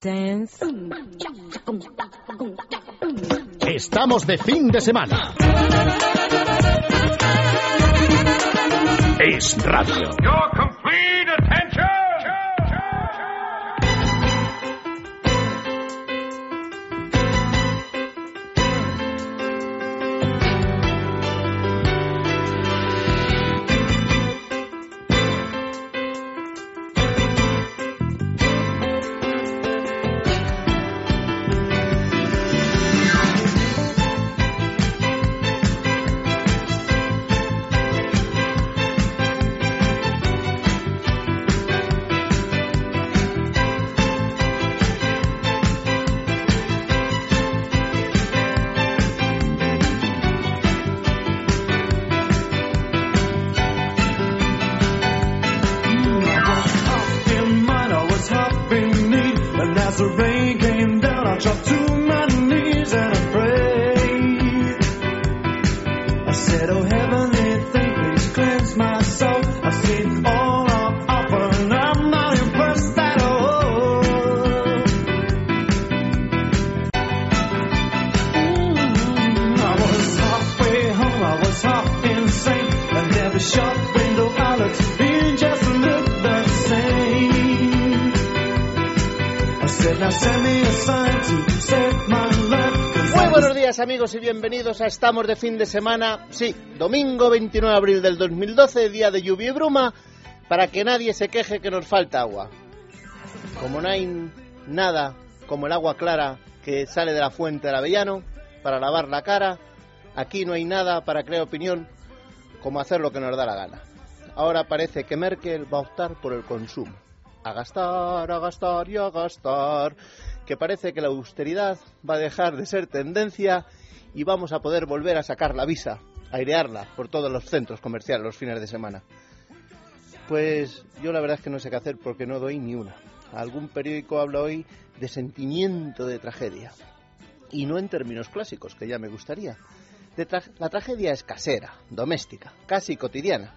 Dance. Estamos de fin de semana. Es radio. Muy buenos días amigos y bienvenidos a Estamos de fin de semana, sí, domingo 29 de abril del 2012, día de lluvia y bruma, para que nadie se queje que nos falta agua. Como no hay nada como el agua clara que sale de la fuente del Avellano para lavar la cara, aquí no hay nada para crear opinión como hacer lo que nos da la gana. Ahora parece que Merkel va a optar por el consumo. A gastar, a gastar y a gastar. Que parece que la austeridad va a dejar de ser tendencia y vamos a poder volver a sacar la visa, airearla por todos los centros comerciales los fines de semana. Pues yo la verdad es que no sé qué hacer porque no doy ni una. Algún periódico habla hoy de sentimiento de tragedia. Y no en términos clásicos, que ya me gustaría. La tragedia es casera, doméstica, casi cotidiana.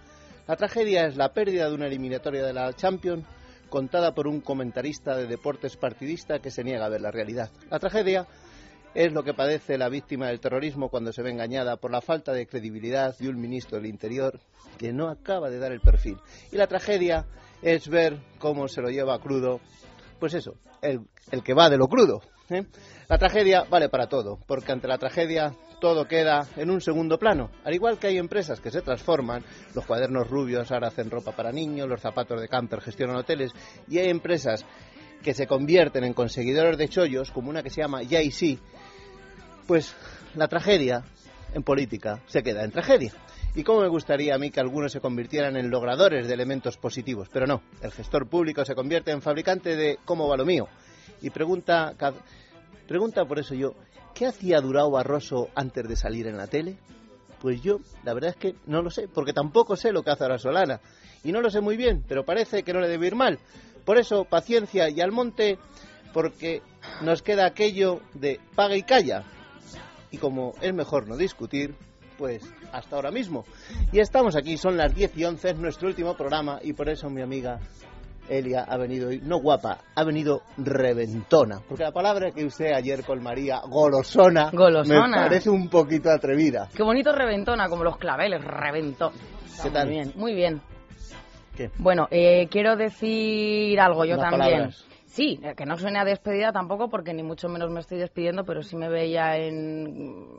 La tragedia es la pérdida de una eliminatoria de la Champions contada por un comentarista de deportes partidista que se niega a ver la realidad. La tragedia es lo que padece la víctima del terrorismo cuando se ve engañada por la falta de credibilidad de un ministro del Interior que no acaba de dar el perfil. Y la tragedia es ver cómo se lo lleva crudo, pues eso, el, el que va de lo crudo. ¿Eh? La tragedia vale para todo, porque ante la tragedia todo queda en un segundo plano. Al igual que hay empresas que se transforman, los cuadernos rubios ahora hacen ropa para niños, los zapatos de camper gestionan hoteles, y hay empresas que se convierten en conseguidores de chollos, como una que se llama JC, pues la tragedia en política se queda en tragedia. Y cómo me gustaría a mí que algunos se convirtieran en logradores de elementos positivos, pero no, el gestor público se convierte en fabricante de cómo va lo mío. Y pregunta, pregunta por eso yo, ¿qué hacía Durao Barroso antes de salir en la tele? Pues yo, la verdad es que no lo sé, porque tampoco sé lo que hace ahora Solana. Y no lo sé muy bien, pero parece que no le debe ir mal. Por eso, paciencia y al monte, porque nos queda aquello de paga y calla. Y como es mejor no discutir, pues hasta ahora mismo. Y estamos aquí, son las 10 y 11, es nuestro último programa, y por eso mi amiga Elia ha venido hoy, no guapa, ha venido reventona. Porque la palabra que usé ayer con María, golosona, Golosona. me parece un poquito atrevida. Qué bonito reventona, como los claveles, reventón. ¿Qué tal? Muy bien, muy bien. ¿Qué? Bueno, eh, quiero decir algo yo Unas también. palabras. Sí, eh, que no suene a despedida tampoco, porque ni mucho menos me estoy despidiendo, pero sí me veía en,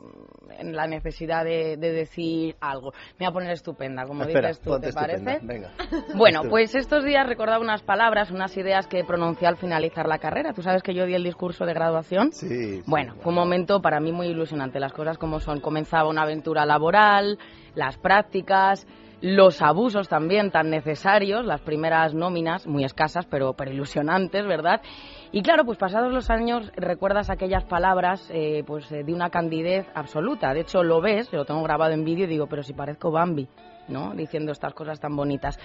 en la necesidad de, de decir algo. Me voy a poner estupenda, como Espera, dices tú, ¿te parece? Venga. Bueno, pues estos días recordaba unas palabras, unas ideas que pronuncié al finalizar la carrera. Tú sabes que yo di el discurso de graduación. Sí, sí, Bueno, fue un momento para mí muy ilusionante. Las cosas como son. Comenzaba una aventura laboral, las prácticas, los abusos también tan necesarios, las primeras nóminas, muy escasas, pero, pero ilusionantes, ¿verdad? Y claro, pues pasados los años recuerdas aquellas palabras eh, pues eh, de una candidez absoluta. De hecho, lo ves, lo tengo grabado en vídeo y digo, pero si parezco Bambi, ¿no? Diciendo estas cosas tan bonitas.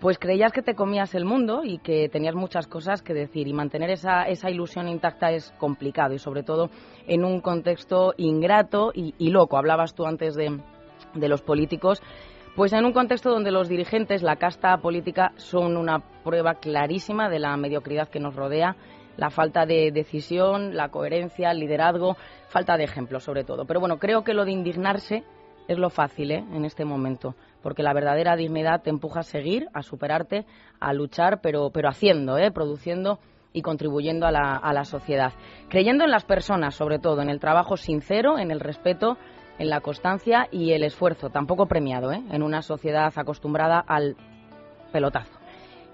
Pues creías que te comías el mundo y que tenías muchas cosas que decir y mantener esa, esa ilusión intacta es complicado y sobre todo en un contexto ingrato y, y loco. Hablabas tú antes de, de los políticos. Pues en un contexto donde los dirigentes, la casta política, son una prueba clarísima de la mediocridad que nos rodea, la falta de decisión, la coherencia, el liderazgo, falta de ejemplo sobre todo. Pero bueno, creo que lo de indignarse es lo fácil ¿eh? en este momento, porque la verdadera dignidad te empuja a seguir, a superarte, a luchar, pero, pero haciendo, ¿eh? produciendo y contribuyendo a la, a la sociedad. Creyendo en las personas, sobre todo, en el trabajo sincero, en el respeto, en la constancia y el esfuerzo, tampoco premiado, ¿eh? en una sociedad acostumbrada al pelotazo.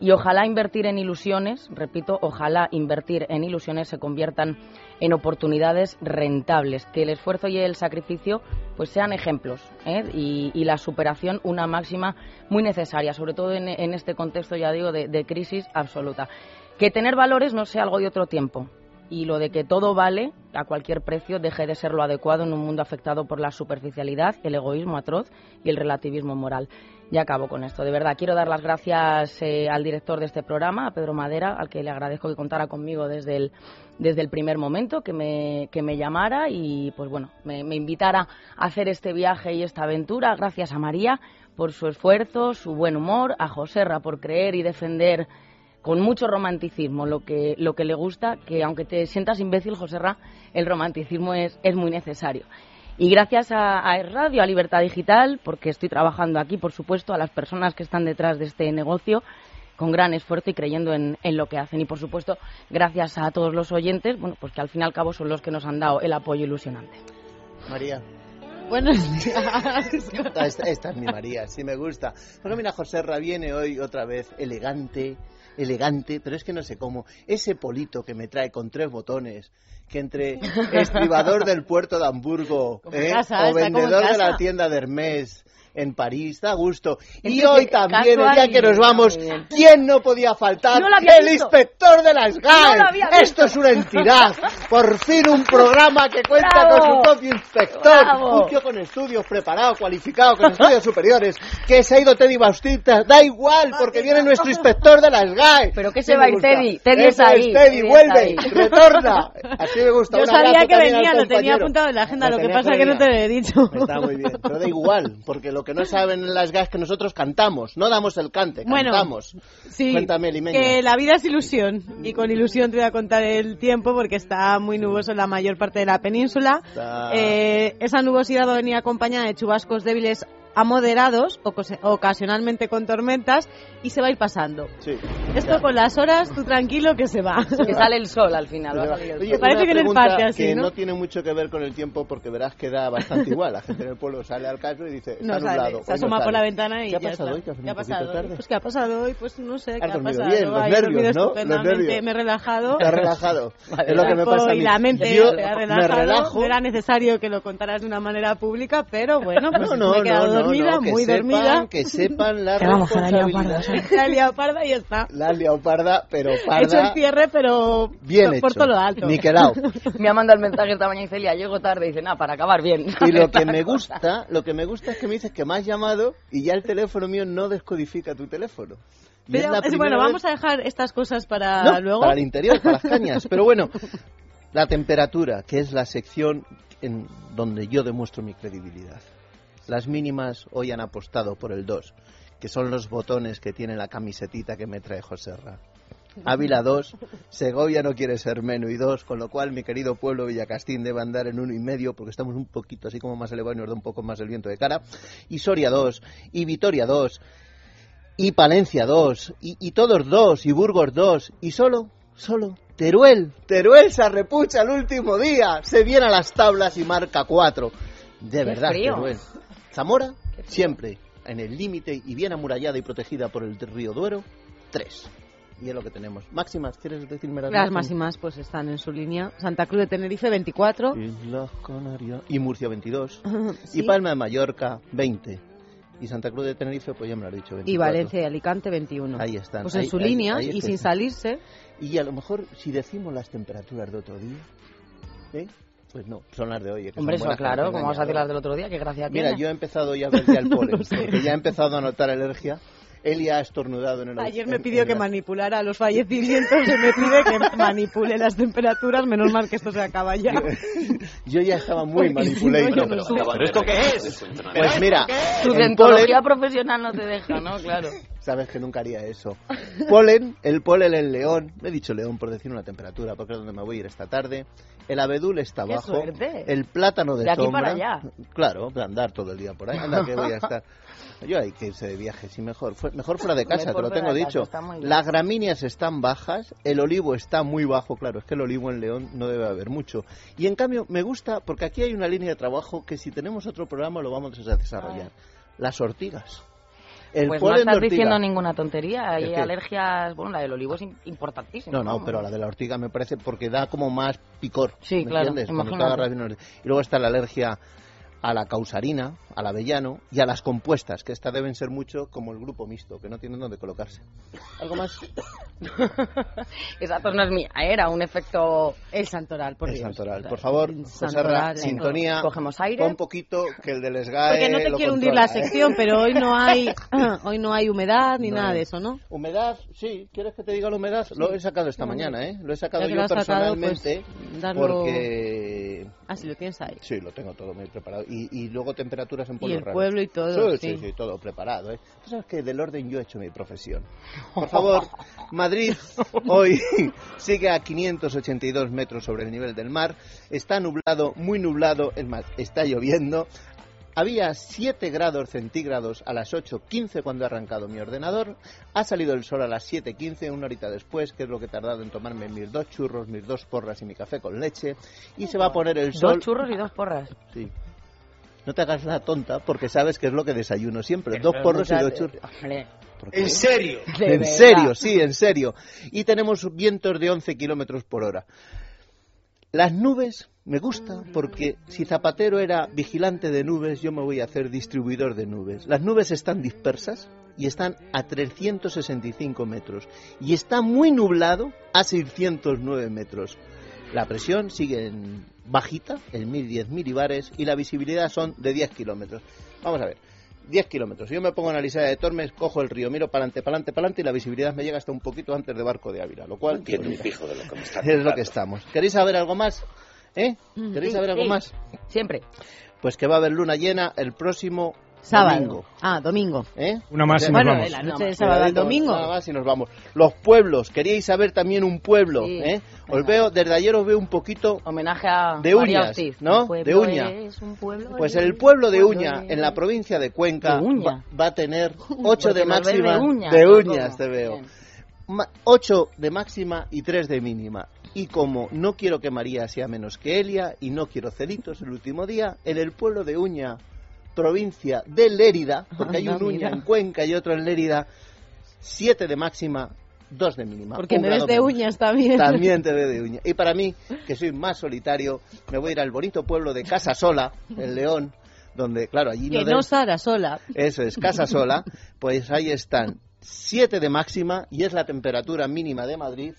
Y ojalá invertir en ilusiones, repito, ojalá invertir en ilusiones se conviertan en oportunidades rentables, que el esfuerzo y el sacrificio pues sean ejemplos ¿eh? y, la superación una máxima muy necesaria, sobre todo en, en este contexto, ya digo, de, de crisis absoluta. Que tener valores no sea algo de otro tiempo, y lo de que todo vale a cualquier precio deje de ser lo adecuado en un mundo afectado por la superficialidad, el egoísmo atroz y el relativismo moral. Ya acabo con esto. De verdad, quiero dar las gracias eh, al director de este programa, a Pedro Madera, al que le agradezco que contara conmigo desde el, desde el primer momento, que me, que me llamara y, pues bueno, me, me invitara a hacer este viaje y esta aventura. Gracias a María por su esfuerzo, su buen humor, a Joserra por creer y defender con mucho romanticismo lo que, lo que le gusta, que aunque te sientas imbécil, Joserra, el romanticismo es, es muy necesario. Y gracias a, a Radio, a Libertad Digital, porque estoy trabajando aquí, por supuesto, a las personas que están detrás de este negocio con gran esfuerzo y creyendo en, en, lo que hacen. Y, por supuesto, gracias a todos los oyentes, bueno, pues que al fin y al cabo son los que nos han dado el apoyo ilusionante. María. Buenos días. Esta, esta, esta es mi María, sí me gusta. Bueno, mira, José Ra viene hoy otra vez elegante, elegante, pero es que no sé cómo. Ese polito que me trae con tres botones, que entre estribador del puerto de Hamburgo ¿eh? casa, o vendedor de la tienda de Hermès en París, da gusto. Y hoy también, el día que nos vamos, ¿quién no podía faltar? No el visto. inspector de las GAE. No Esto es una entidad. Por fin un programa que cuenta Bravo. con su propio inspector. Bravo. Un tío con estudios, preparado, cualificado, con estudios superiores, que se ha ido Teddy Bautista. Da igual, porque viene nuestro inspector de las GAE. Pero que se va a ir. Teddy. Teddy está ahí. es Teddy, vuelve, está retorna. Así me gusta. Yo Un sabía que venía, lo tenía apuntado en la agenda, lo que tenía pasa que no te lo he dicho. Está muy bien, pero da igual, porque lo que no saben en las GAE es que nosotros cantamos, no damos el cante, Bueno, cantamos. Sí, Cuéntame, Limeña. que la vida es ilusión y con ilusión te voy a contar el tiempo porque está muy nuboso en la mayor parte de la península. Está- Eh, esa nubosidad va a venir acompañada de chubascos débiles a moderados, ocasionalmente con tormentas, y se va a ir pasando. Sí. Esto con las horas, tú tranquilo que se va. Que sale el sol al final. va a salir el Oye, sol. Me parece que en el parque así, que ¿no? tiene mucho que ver con el tiempo porque verás que da bastante igual. La gente en el pueblo sale al caso y dice, está No sale, nublado. se hoy no asoma por la ventana y ¿Qué ha ya pasado está. hoy? ¿Qué ha pasado? tarde? Pues ¿qué ha pasado hoy? Pues no sé, ¿qué Has ha pasado? bien, los nervios, ¿no? Los nervios. me he relajado. Está relajado. Vale, es lo que me pasa a mí. y la mente Yo se ha me relajado. relajo. No era necesario que lo contaras de una manera pública, pero bueno, pues No, no, me he quedado no, no, dormida, no, muy dormida. Que sepan la responsabilidad. La parda y ya está. La has liado parda, pero He hecho parda el cierre, pero bien por, hecho. por todo lo alto. Niquelao. Me ha mandado el mensaje esta mañana y Celia, llego tarde. Y dice, nada, para acabar bien. Y lo que me gusta, lo que me gusta es que me dices que me has llamado y ya el teléfono mío no descodifica tu teléfono. Y Pero, es bueno, vez- vamos a dejar estas cosas para No, luego. para el interior, para las cañas. Pero bueno, la temperatura, que es la sección en donde yo demuestro mi credibilidad. Las mínimas hoy han apostado por el 2, que son los botones que tiene la camisetita que me trae José Ra. Ávila 2, Segovia no quiere ser menos y 2, con lo cual mi querido pueblo Villacastín debe andar en uno y medio porque estamos un poquito así como más elevados y nos da un poco más el viento de cara. Y Soria 2, y Vitoria 2, y Palencia 2, y, y todos 2, y Burgos 2, y solo, solo Teruel. Teruel se arrepucha el último día, se viene a las tablas y marca 4. De Qué verdad, frío. Teruel. Zamora, siempre en el límite y bien amurallada y protegida por el río Duero, 3. Y es lo que tenemos. Máximas, ¿quieres decirme las, Las máximas pues están en su línea. Santa Cruz de Tenerife 24. Islas Canarias. Y Murcia 22. Sí. Y Palma de Mallorca 20. Y Santa Cruz de Tenerife, pues ya me lo has dicho, 24. Y Valencia y Alicante 21. Ahí están. Pues en Ahí- su ahí- línea ahí y sin salirse. Y a lo mejor, si decimos las temperaturas de otro día, ¿eh? Pues no, son las de hoy. ¿eh? que Hombre, eso que claro, como vas a decir las del otro día, qué gracia Mira, tiene. yo he empezado ya a ver ya el polen, porque ya he empezado a notar alergia. Eli ha estornudado en el Ayer me pidió en que la- manipulara los fallecimientos y me pide que manipule las temperaturas. Menos mal que esto se acaba ya. Yo ya estaba muy Porque si no, manipulado. ¿Pero esto qué es? Pues mira, Tu dentología polen, profesional no te deja, ¿no? Claro. Sabes que nunca haría eso. Polen, el polen en León, me he dicho León por decir una temperatura, porque es donde me voy a ir esta tarde. El abedul está ¡Qué abajo. El plátano de, De aquí sombra. para allá. Claro, de andar todo el día por ahí. Anda, que voy a estar. Yo hay que irse de viaje, sí, mejor. Fue- mejor fuera de casa, Mejor te lo tengo casa, dicho. Las gramíneas están bajas, el olivo está muy bajo, claro, es que el olivo en León no debe haber mucho. Y en cambio, me gusta, porque aquí hay una línea de trabajo que si tenemos otro programa lo vamos a desarrollar. Las ortigas. El pues no estás ortiga. diciendo ninguna tontería. Hay alergias. Bueno, la del olivo es im- importantísima. No, no, pero la de la ortiga me parece porque da como más picor. Sí, ¿me claro, entiendes? Cuando te imagínate. agarras bien una- Y luego está la alergia a la causarina, al avellano y a las compuestas, que estas deben ser mucho como el grupo mixto, que no tienen dónde colocarse. ¿Algo más? Esa tos no es mía, era un efecto. El santoral, por el Dios. santoral. Por favor, El Joserra, venga. sintonía. Cogemos aire. Pon poquito que el del SGAE Porque no te quiero hundir la ¿eh? sección, pero hoy no hay hoy no hay humedad ni No nada hay. de eso, ¿no? Humedad, sí, ¿quieres que te diga la humedad? Lo he sacado esta mañana, ¿eh? Lo he sacado Ya yo has sacado, pues, personalmente darlo- porque Ah, sí, lo tienes ahí. Sí, lo tengo todo muy preparado. Y, y luego temperaturas en Y pueblos el raros. pueblo y todo, Sí, sí, sí. sí, todo preparado. ¿eh? Sabes que del orden yo he hecho mi profesión. Por favor, Madrid hoy sigue a 582 metros sobre el nivel del mar. Está nublado, muy nublado, es más, está lloviendo. Había 7 grados centígrados a las 8.15 cuando ha arrancado mi ordenador. Ha salido el sol a las 7.15, una horita después, que es lo que he tardado en tomarme mis dos churros, mis dos porras y mi café con leche. Y se va a poner el sol. Dos churros y dos porras. Sí. No te hagas la tonta porque sabes que es lo que desayuno siempre. Dos porros y dos churros. En serio. En serio, sí, en serio. Y tenemos vientos de 11 kilómetros por hora. Las nubes me gusta porque si Zapatero era vigilante de nubes, yo me voy a hacer distribuidor de nubes. Las nubes están dispersas y están a 365 metros. Y está muy nublado a 609 metros. La presión sigue en bajita, en 1010 milibares, y la visibilidad son de 10 kilómetros. Vamos a ver. 10 kilómetros. Yo me pongo en la lista de Tormes, cojo el río, miro para adelante, para adelante, para adelante y la visibilidad me llega hasta un poquito antes de Barco de Ávila, lo cual Entiendo un pijo de lo que me está es lo que estamos. ¿Queréis saber algo más? ¿Eh? ¿Queréis Sí, saber algo sí. más? Siempre. Pues que va a haber luna llena el próximo Sábado. domingo. Ah, domingo. ¿Eh? Una más y nos vamos. de la No, noche más. sábado al domingo. Nada más y nos vamos. Los pueblos. ¿Queríais saber también un pueblo? Sí. ¿eh? Os veo, desde ayer os veo un poquito Homenaje a De uñas, Ortiz. ¿no? De uña. es un pueblo Pues es el pueblo de pueblo Uña, es- en la provincia de Cuenca, De Uña. va, va a tener 8 de máxima. de uñas, de te veo. Bien. 8 de máxima y 3 de mínima. Y como no quiero que María sea menos que Elia y no quiero celitos el último día, en el pueblo de Uña, provincia de Lérida, porque hay un Uña mira. en Cuenca y otro en Lérida, 7 de máxima, 2 de mínima. Porque me ves de menos. uñas también. También te veo de uña. Y para mí, que soy más solitario, me voy a ir al bonito pueblo de Casa Sola, en León, donde, claro, allí Que no... no den- Sara sola. Eso es, Casa Sola, pues ahí están 7 de máxima y es la temperatura mínima de Madrid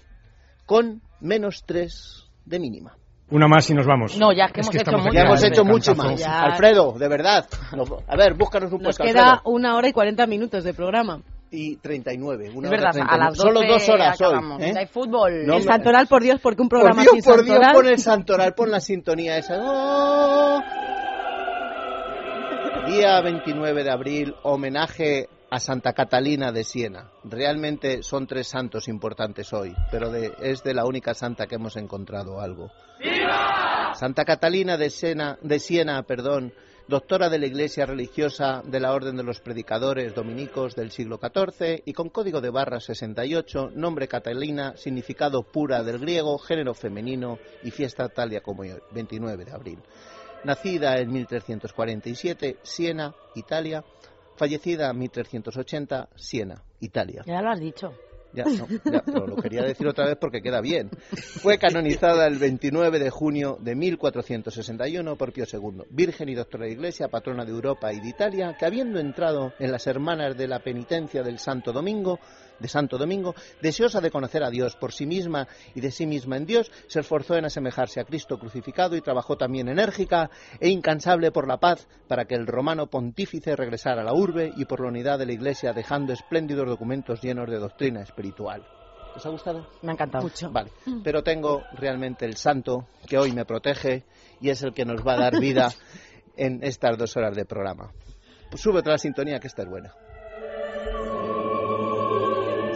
con menos 3 de mínima. Una más y nos vamos. No, ya es que hemos hecho estamos mucho. Ya hemos hecho mucho más. Ya. Alfredo, de verdad. No- a ver, búscanos un Nos puesto, queda Alfredo. una hora y 40 minutos de programa. Y 39. Una Es verdad, hora a las 12 Solo dos horas acabamos. hoy. ¿eh? Hay fútbol. No el me- santoral, por Dios, porque un Por programa Dios, sin por Dios, pon el santoral, pon la sintonía esa. ¡Oh! Día 29 de abril, homenaje a Santa Catalina de Siena. Realmente son tres santos importantes hoy, pero de- es de la única santa que hemos encontrado algo. Santa Catalina de Siena, de Siena, perdón, doctora de la Iglesia religiosa de la Orden de los Predicadores Dominicos del siglo XIV y con código de barra 68, nombre Catalina, significado pura del griego, género femenino y fiesta tal día como hoy, 29 de abril. Nacida en 1347, Siena, Italia. Fallecida en 1380, Siena, Italia. Ya lo has dicho. Ya, no, ya, pero lo quería decir otra vez porque queda bien. Fue canonizada el 29 de junio de 1461 por Pío II, Virgen y Doctora de Iglesia, patrona de Europa y de Italia, que habiendo entrado en las hermanas de la penitencia del Santo Domingo, de Santo Domingo, deseosa de conocer a Dios por sí misma y de sí misma en Dios, se esforzó en asemejarse a Cristo crucificado y trabajó también enérgica e incansable por la paz para que el romano pontífice regresara a la urbe y por la unidad de la Iglesia, dejando espléndidos documentos llenos de doctrina espiritual. ¿Os ha gustado? Me ha encantado. Mucho. Vale, pero tengo realmente el santo que hoy me protege y es el que nos va a dar vida en estas dos horas de programa. Pues súbete la sintonía que esta es buena.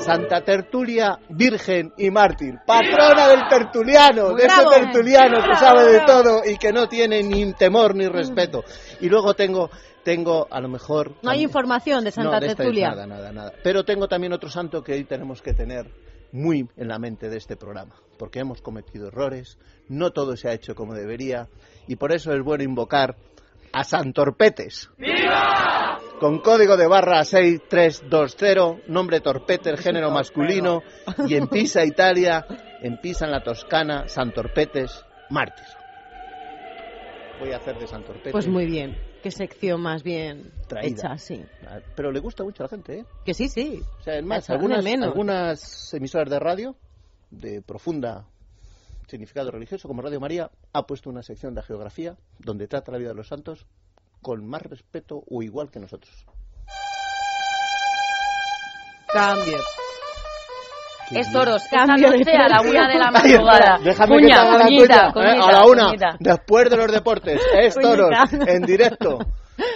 Santa Tertulia, Virgen y Mártir, patrona del tertuliano, de ese tertuliano que sabe de todo y que no tiene ni temor ni respeto. Y luego tengo, tengo a lo mejor... No hay información de Santa no, de Tertulia. Nada, nada, nada. Pero tengo también otro santo que hoy tenemos que tener muy en la mente de este programa, porque hemos cometido errores, no todo se ha hecho como debería, y por eso es bueno invocar a Santorpetes. Con código de barra 6320, nombre Torpeter, género masculino, y en Pisa, Italia, en Pisa, en la Toscana, Santorpetes, mártir. Voy a hacer de Santorpetes. Pues muy bien. Qué sección más bien Traída. hecha, sí. Pero le gusta mucho a la gente, ¿eh? Que sí, sí. O sea, es más, algunas, menos. algunas emisoras de radio de profunda significado religioso, como Radio María, ha puesto una sección de geografía donde trata la vida de los santos con más respeto o igual que nosotros. Cambio. Es toros, esta Cambio de noche a la una de la madrugada. déjame que Cuña, te haga la cuñita, cuña, ¿eh? a la una, cuñita. después de los deportes, es toros, en directo.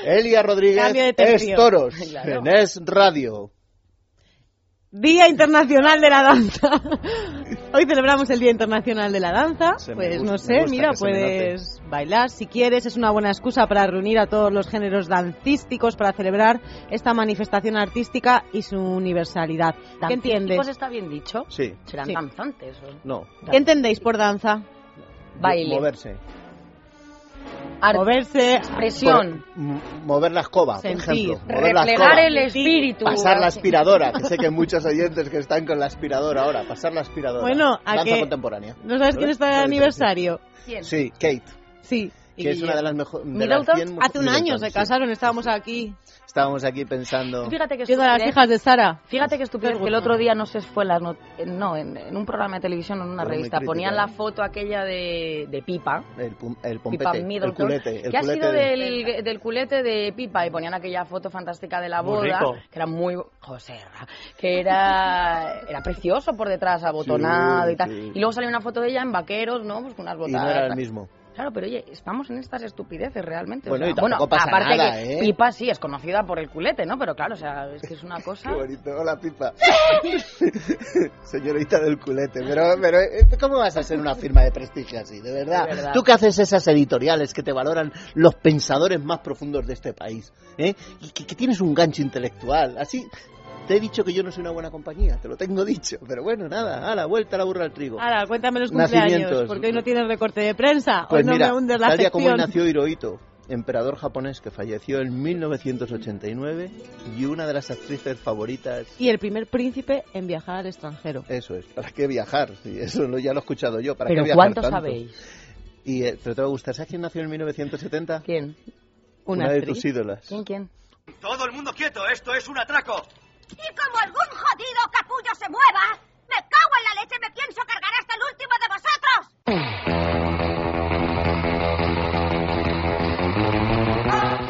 Elia Rodríguez Cambio de es toros, Claro. en Es Radio. Día Internacional de la Danza. Hoy celebramos el Día Internacional de la Danza. Se pues gusta- no sé, mira, puedes bailar si quieres. Es una buena excusa para reunir a todos los géneros dancísticos para celebrar esta manifestación artística y su universalidad. ¿Qué entiendes? Está bien dicho? Sí, Serán Sí. danzantes. o- no, ¿Qué entendéis por danza? Baile. moverse. Arte, Moverse, Expresión. Por- mover la escoba, Sentir. por ejemplo. Mover la escoba. el espíritu. Pasar la aspiradora, que sé que hay muchos oyentes que están con la aspiradora ahora. Pasar la aspiradora. Bueno, ¿a Danza qué? contemporánea. ¿no sabes quién está de aniversario? ¿Quién? Sí, Kate, Sí. Y que es una de las mejores. Middleton, Hace un año se casaron, estábamos aquí. Estábamos aquí pensando. Fíjate que a las hijas de Sara. Fíjate que estupidez que el otro día no sé si fue en las not- no, en, en un programa de televisión o en una revista ponían la foto aquella de, de Pipa, El, pum- el Pipa pompete, el Middleton, culete. El que ha sido de- del, del culete de Pipa y ponían aquella foto fantástica de la boda, que era muy José, que era era precioso por detrás, abotonado Sí, y tal. sí. Y luego salió una foto de ella en vaqueros, ¿no? Pues con unas Y botas. no era el mismo. Claro, pero oye, estamos en estas estupideces realmente. o Bueno, sea, y tampoco pasa aparte nada, que ¿eh? Pipa sí es conocida por el culete, ¿no? Pero claro, o sea, es que es una cosa. Qué bonito, hola pipa. Señorita del culete, pero, pero eh, ¿cómo vas a ser una firma de prestigio así, de verdad? De verdad. Tú que haces esas editoriales que te valoran los pensadores más profundos de este país, ¿eh? Y que, que tienes un gancho intelectual, así... Te he dicho que yo no soy una buena compañía, te lo tengo dicho, pero bueno, nada, a la vuelta a la burra al trigo. Ahora, cuéntame los cumpleaños, Nacimientos. porque hoy no tienes recorte de prensa. Pues hoy no mira, me hundes la tal día como nació Hirohito, emperador japonés que falleció en 1989 y una de las actrices favoritas Y el primer príncipe en viajar al extranjero. Eso es, ¿para qué viajar? Sí, eso lo, ya lo he escuchado yo, ¿para Pero qué viajar ¿cuánto tanto? sabéis? Y, eh, pero te va a gustar, ¿sabes quién nació en 1970? ¿Quién? Una, de actriz. tus ídolas. ¿Quién, quién? Todo el mundo quieto, esto es un atraco. Y como algún jodido capullo se mueva, me cago en la leche, me pienso cargar hasta el último de vosotros.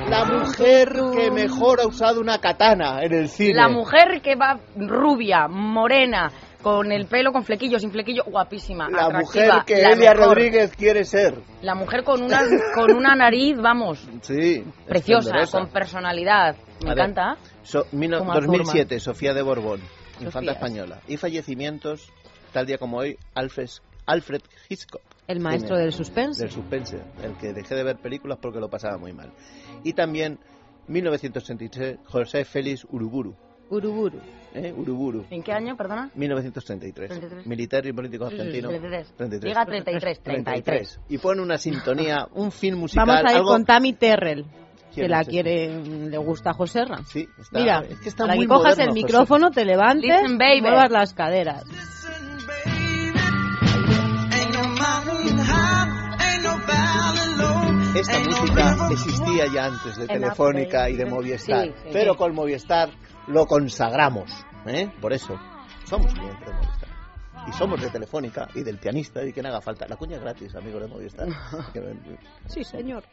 La mujer que mejor ha usado una katana en el cine. La mujer que va rubia, morena, con el pelo con flequillo, sin flequillo, guapísima, La atractiva, mujer que la Elia mejor. Rodríguez quiere ser. La mujer con una, con una nariz, vamos, Sí. preciosa, con personalidad. Me A ver, encanta. So- mino- Como 2007, Sofía de Borbón, infanta Sofías. española. Y fallecimientos, tal día como hoy, Alfred, Alfred Hitchcock. El maestro Cine. del suspense. del suspense, el que dejé de ver películas porque lo pasaba muy mal. Y también 1933, José Félix Uruburu. Uruburu. ¿eh? Uruburu. ¿En qué año, perdona? 1933. 33. Militar y político argentino. 33. 33. Llega a 33, 33. Y pone una sintonía, un film musical. Vamos a ir algo... con Tammy Terrell, que ¿Quién la quiere, le gusta a Joserra. Sí, está, Mira, es que está para muy que cojas moderno, el José. micrófono, te levantes Listen, baby. y muevas las caderas. Esta música existía ya antes de Telefónica y de. Movistar, Sí, sí. pero con Movistar lo consagramos, ¿eh? Por eso somos clientes de Movistar. Y somos de Telefónica y del pianista y quien haga falta. La cuña es gratis, amigos de Movistar. Sí, señor.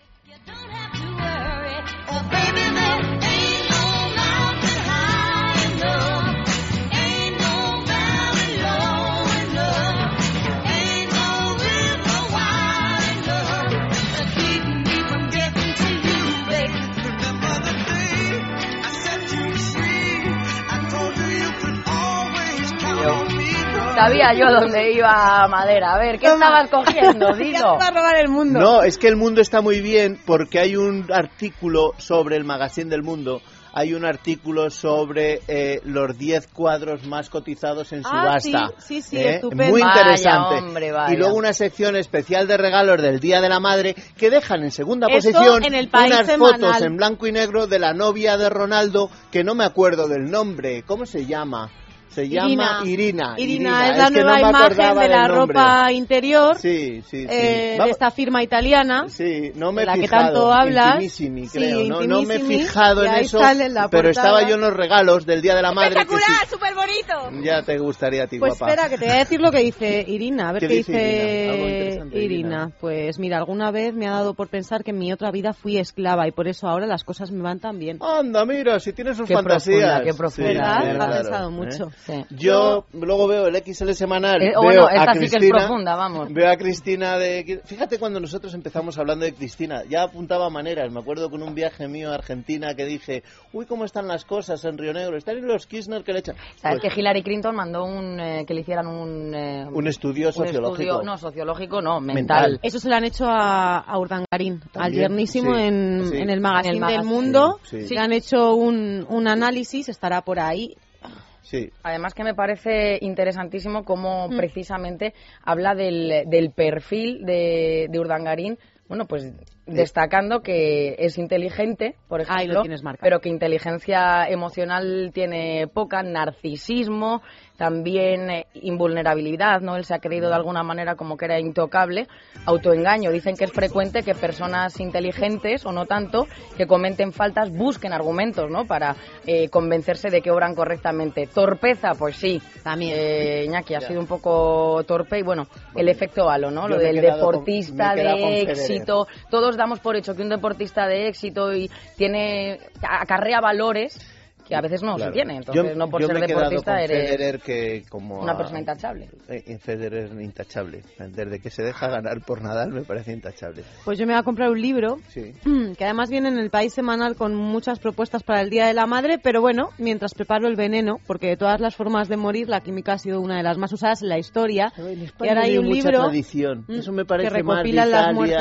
Sabía yo dónde iba Madera. A ver, ¿qué estabas cogiendo? Dilo. a robar el mundo. No, es que el mundo está muy bien porque hay un artículo sobre el magazine del mundo. Hay un artículo sobre eh, los 10 cuadros más cotizados en Ah, subasta. sí, sí, sí, ¿eh? estupendo. Muy Vaya, interesante. hombre, vaya. Y luego una sección especial de regalos del Día de la Madre que dejan en segunda posición en el País unas Semanal. fotos en blanco y negro de la novia de Ronaldo que no me acuerdo del nombre. ¿Cómo se llama? Se llama Irina. Irina es la que nueva imagen de la ropa interior Sí, sí, sí. eh, de esta firma italiana. Sí, no me de he la que fijado. tanto hablas. Intimissimi, Sí, creo. no, no me he fijado en eso. pero estaba yo en los regalos del Día de la Madre. que ¡Espectacular! ¡Súper bonito! ya te gustaría a ti, Pues guapa. espera, que te voy a decir lo que dice Irina. A ver ¿Qué qué, dice Irina? Pues mira, alguna vez me ha dado por pensar que en mi otra vida fui esclava y por eso ahora las cosas me van tan bien. Anda, mira, si tienes sus Qué fantasías. profunda, qué profunda. Sí, Ha pensado ¿eh? Sí. Yo luego veo el XL semanal. Eh, veo bueno, a esta sí que es Cristina, profunda, vamos. Veo a Cristina de. Fíjate cuando nosotros empezamos hablando de Cristina, ya apuntaba maneras. Me acuerdo con un viaje mío a Argentina que dije, uy, cómo están las cosas en Río Negro. Están en los Kirchner que le echan. ¿Sabes Pues, que Hillary Clinton mandó un, eh, que le hicieran un... eh, un estudio un sociológico. estudio- no, sociológico no, Mental. mental. Eso se lo han hecho a, a Urdangarín, al También, yernísimo sí, en, sí. en el magazine del magazine, mundo. sí, sí. Le han hecho un, un análisis, estará por ahí. Sí. Además que me parece interesantísimo cómo Mm. precisamente habla del, del perfil de, de Urdangarín, bueno, pues destacando que es inteligente, por ejemplo, pero que inteligencia emocional tiene poca, narcisismo, también eh, invulnerabilidad, ¿no? Él se ha creído de alguna manera como que era intocable, autoengaño. Dicen que es frecuente que personas inteligentes o no tanto que comenten faltas busquen argumentos, ¿no? Para eh, convencerse de que obran correctamente. Torpeza, pues sí. También. Eh, Iñaki ha sido un poco torpe y bueno, el efecto halo, ¿no? Yo Lo del deportista con de éxito. Todos damos por hecho que un deportista de éxito y tiene acarrea valores que a veces no Claro. se tiene. Entonces, Yo- no por yo ser me he deportista con eres Federer que como una a- persona intachable. Eh, Federer es intachable. Desde que se deja ganar por Nadal me parece intachable. Pues yo me voy a comprar un libro Sí. que además viene en el país semanal con muchas propuestas para el Día de la Madre, pero bueno, mientras preparo el veneno, porque de todas las formas de morir, la química ha sido una de las más usadas en la historia. y ahora hay un mucha libro tradición. Eso me que parece más de recopila las muertes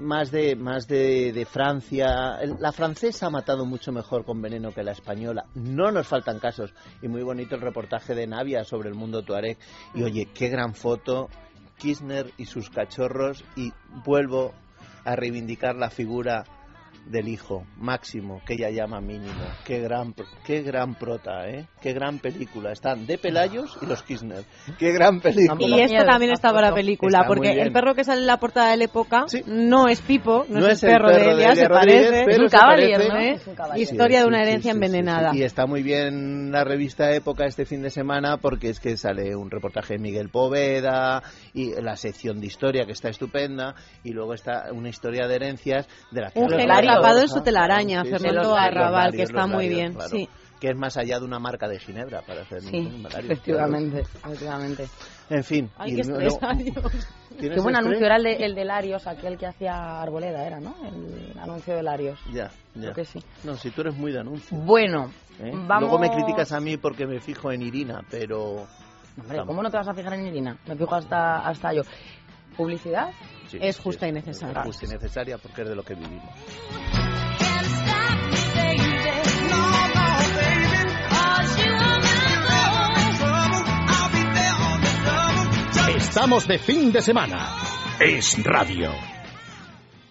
más de más de, de Francia. La francesa ha matado mucho mejor con veneno que la española. No nos faltan casos. Y muy bonito el reportaje de Navia sobre el mundo tuareg. Y oye, qué gran foto. Kirchner y sus cachorros. Y vuelvo a reivindicar la figura del hijo máximo que ella llama mínimo qué gran qué gran prota eh qué gran película están de Pelayos y los Kirchner qué gran película Y esto también está para tampoco. película, Está porque el perro que sale en la portada de la época Sí. no es Pipo, no, No es, el perro, de Elia, se parece. pero Es un se caballero. ¿no? ¿eh? Es un caballero. Historia de una Sí, sí, herencia sí, sí, sí. envenenada. Y está muy bien la revista Época este fin de semana porque es que sale un reportaje de Miguel Poveda y la sección de historia que está estupenda y luego está una historia de herencias de la que Un. Atrapado en su telaraña, Sí, Fernando Arrabal, que está muy bien, claro. sí. Que es más allá de una marca de Ginebra para hacer Sí, un efectivamente, efectivamente. claro. En fin. Ay, y qué luego- estrés, adiós. ¿tienes Qué buen anuncio era el de, el de Larios, aquel que hacía Arboleda, era, ¿no? El anuncio de Larios. Ya, ya. Creo que sí. No, si tú eres muy de anuncio. Bueno, ¿eh? vamos... Luego me criticas a mí porque me fijo en Irina, pero... Hombre, ¿cómo no te vas a fijar en Irina? Me fijo hasta, hasta yo. ¿Publicidad? Sí, Es sí, justa y necesaria. Es justa y necesaria porque es de lo que vivimos. Estamos de fin de semana. Es radio.